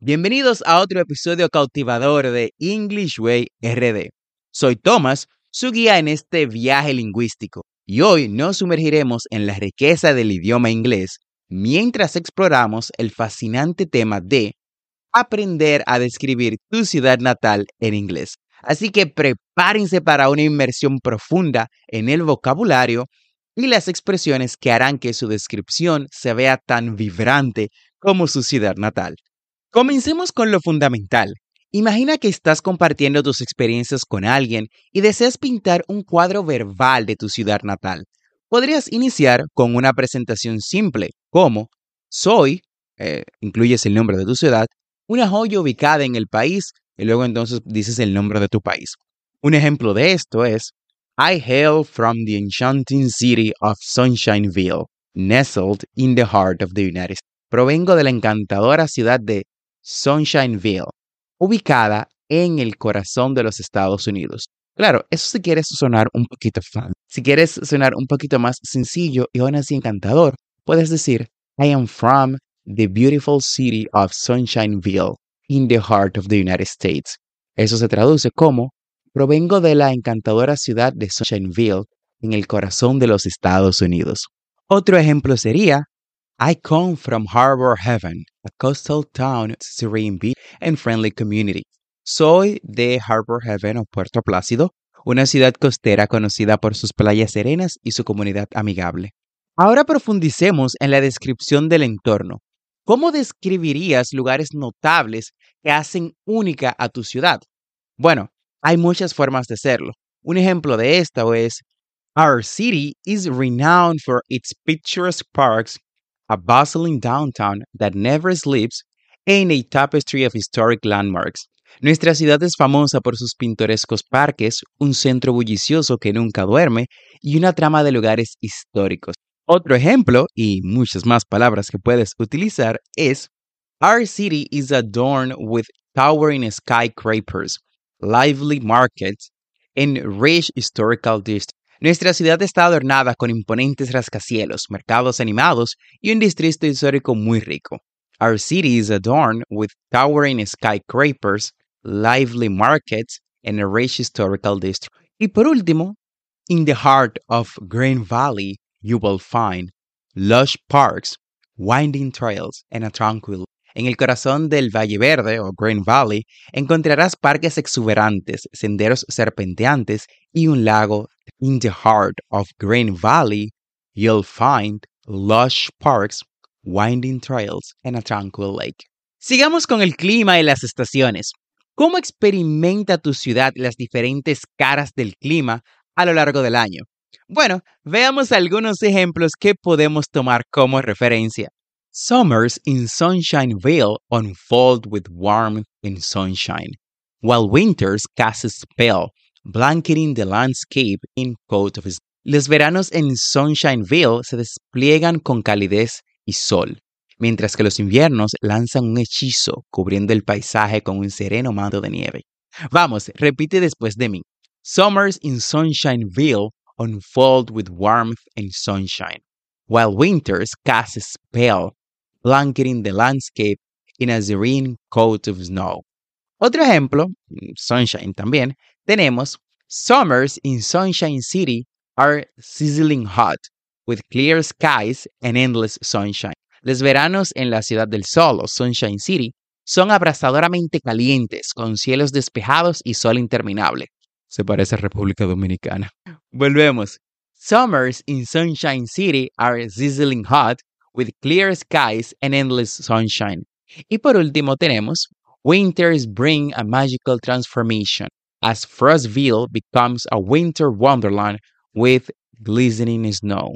Bienvenidos a otro episodio cautivador de English Way RD. Soy Thomas, su guía en este viaje lingüístico, y hoy nos sumergiremos en la riqueza del idioma inglés mientras exploramos el fascinante tema de aprender a describir tu ciudad natal en inglés. Así que prepárense para una inmersión profunda en el vocabulario y las expresiones que harán que su descripción se vea tan vibrante como su ciudad natal. Comencemos con lo fundamental. Imagina que estás compartiendo tus experiencias con alguien y deseas pintar un cuadro verbal de tu ciudad natal. Podrías iniciar con una presentación simple, como soy, eh, incluyes el nombre de tu ciudad, una joya ubicada en el país y luego entonces dices el nombre de tu país. Un ejemplo de esto es I hail from the enchanting city of Sunshineville, nestled in the heart of the United States. Provengo de la encantadora ciudad de Sunshineville, ubicada en el corazón de los Estados Unidos. Claro, eso si quieres sonar un poquito fan. Si quieres sonar un poquito más sencillo y aún así encantador, puedes decir I am from the beautiful city of Sunshineville, in the heart of the United States. Eso se traduce como provengo de la encantadora ciudad de Sunshineville, en el corazón de los Estados Unidos. Otro ejemplo sería I come from Harbor Heaven, coastal town, serene beach and friendly community. Soy de Harbor Heaven o Puerto Plácido, una ciudad costera conocida por sus playas serenas y su comunidad amigable. Ahora profundicemos en la descripción del entorno. ¿Cómo describirías lugares notables que hacen única a tu ciudad? Bueno, hay muchas formas de hacerlo. Un ejemplo de esto es Our city is renowned for its picturesque parks a bustling downtown that never sleeps, and a tapestry of historic landmarks. Nuestra ciudad es famosa por sus pintorescos parques, un centro bullicioso que nunca duerme y una trama de lugares históricos. Otro ejemplo, y muchas más palabras que puedes utilizar, es Our city is adorned with towering skyscrapers, lively markets, and rich historical districts. Nuestra ciudad está adornada con imponentes rascacielos, mercados animados y un distrito histórico muy rico. Our city is adorned with towering skyscrapers, lively markets, and a rich historical district. Y por último, in the heart of Green Valley, you will find lush parks, winding trails, and a tranquil en el corazón del Valle Verde o Green Valley encontrarás parques exuberantes, senderos serpenteantes y un lago. In the heart of Green Valley, you'll find lush parks, winding trails, and a tranquil lake. Sigamos con el clima y las estaciones. ¿Cómo experimenta tu ciudad las diferentes caras del clima a lo largo del año? Bueno, veamos algunos ejemplos que podemos tomar como referencia. Summers in Sunshineville unfold with warmth and sunshine, while winters cast a spell, blanketing the landscape in coat of snow. Los veranos en Sunshineville se despliegan con calidez y sol, mientras que los inviernos lanzan un hechizo cubriendo el paisaje con un sereno manto de nieve. Vamos, repite después de mí. Summers in Sunshineville unfold with warmth and sunshine, while winters cast a spell, blanketing the landscape in a serene coat of snow. Otro ejemplo, sunshine también, tenemos Summers in Sunshine City are sizzling hot, with clear skies and endless sunshine. Los veranos en la ciudad del sol, o Sunshine City, son abrasadoramente calientes, con cielos despejados y sol interminable. Se parece a República Dominicana. Volvemos. Summers in Sunshine City are sizzling hot, with clear skies and endless sunshine. Y por último tenemos Winters bring a magical transformation as Frostville becomes a winter wonderland with glistening snow.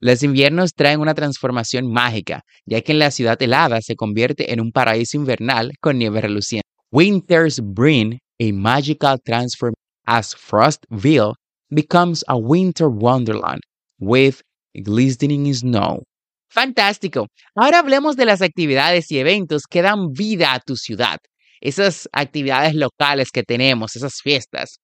Los inviernos traen una transformación mágica, ya que en la ciudad helada se convierte en un paraíso invernal con nieve reluciente. Winters bring a magical transformation as Frostville becomes a winter wonderland with glistening snow. Fantástico. Ahora hablemos de las actividades y eventos que dan vida a tu ciudad. Esas actividades locales que tenemos, esas fiestas.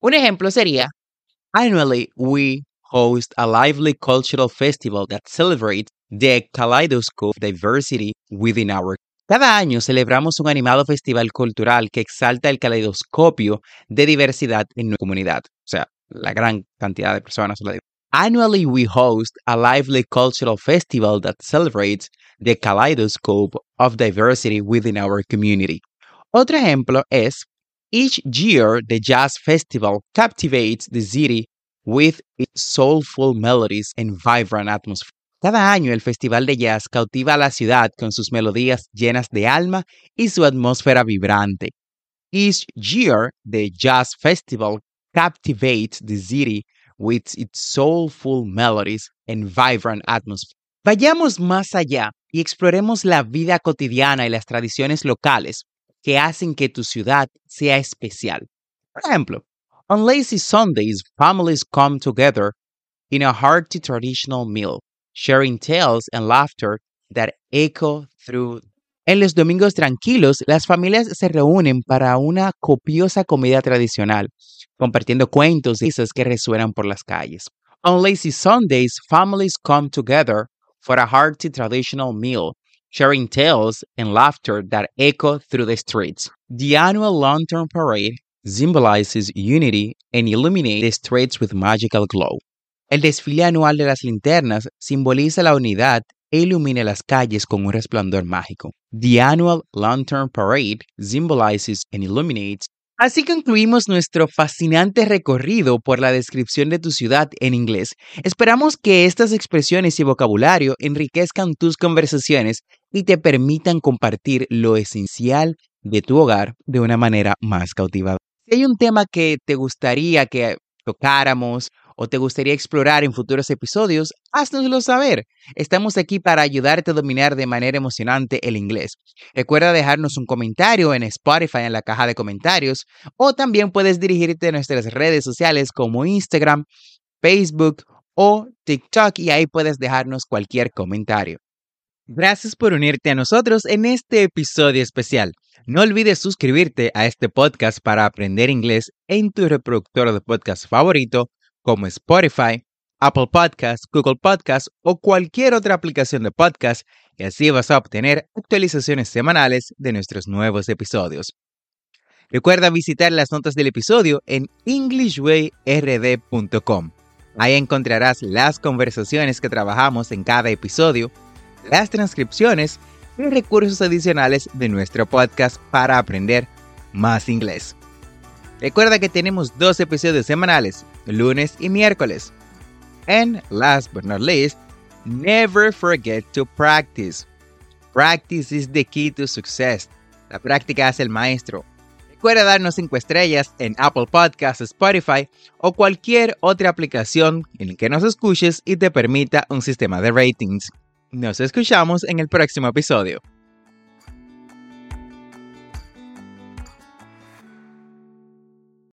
Un ejemplo sería, annually we host a lively cultural festival that celebrates the kaleidoscope diversity within our cada año celebramos un animado festival cultural que exalta el caleidoscopio de diversidad en nuestra comunidad, o sea, la gran cantidad de personas. Annually, we host a lively cultural festival that celebrates the kaleidoscope of diversity within our community. Otro ejemplo es, each year the jazz festival captivates the city with its soulful melodies and vibrant atmosphere. Cada año el Festival de Jazz cautiva a la ciudad con sus melodías llenas de alma y su atmósfera vibrante. Each year, the Jazz Festival captivates the city with its soulful melodies and vibrant atmosphere. Vayamos más allá y exploremos la vida cotidiana y las tradiciones locales que hacen que tu ciudad sea especial. Por ejemplo, on lazy Sundays, families come together in a hearty traditional meal sharing tales and laughter that echo through. En los domingos tranquilos, las familias se reúnen para una copiosa comida tradicional, compartiendo cuentos y risas que resuenan por las calles. On lazy Sundays, families come together for a hearty traditional meal, sharing tales and laughter that echo through the streets. The annual lantern parade symbolizes unity and illuminates the streets with magical glow. El desfile anual de las linternas simboliza la unidad e ilumina las calles con un resplandor mágico. The annual Lantern Parade symbolizes and illuminates. Así concluimos nuestro fascinante recorrido por la descripción de tu ciudad en inglés. Esperamos que estas expresiones y vocabulario enriquezcan tus conversaciones y te permitan compartir lo esencial de tu hogar de una manera más cautivadora. Si hay un tema que te gustaría que tocáramos o te gustaría explorar en futuros episodios, haznoslo saber. Estamos aquí para ayudarte a dominar de manera emocionante el inglés. Recuerda dejarnos un comentario en Spotify en la caja de comentarios o también puedes dirigirte a nuestras redes sociales como Instagram, Facebook o TikTok y ahí puedes dejarnos cualquier comentario. Gracias por unirte a nosotros en este episodio especial. No olvides suscribirte a este podcast para aprender inglés en tu reproductor de podcast favorito como Spotify, Apple Podcasts, Google Podcasts o cualquier otra aplicación de podcast y así vas a obtener actualizaciones semanales de nuestros nuevos episodios. Recuerda visitar las notas del episodio en englishwayrd.com. Ahí encontrarás las conversaciones que trabajamos en cada episodio, las transcripciones y recursos adicionales de nuestro podcast para aprender más inglés. Recuerda que tenemos dos episodios semanales, lunes y miércoles. And last but not least, never forget to practice. Practice is the key to success. La práctica es el maestro. Recuerda darnos 5 estrellas en Apple Podcasts, Spotify o cualquier otra aplicación en la que nos escuches y te permita un sistema de ratings. Nos escuchamos en el próximo episodio.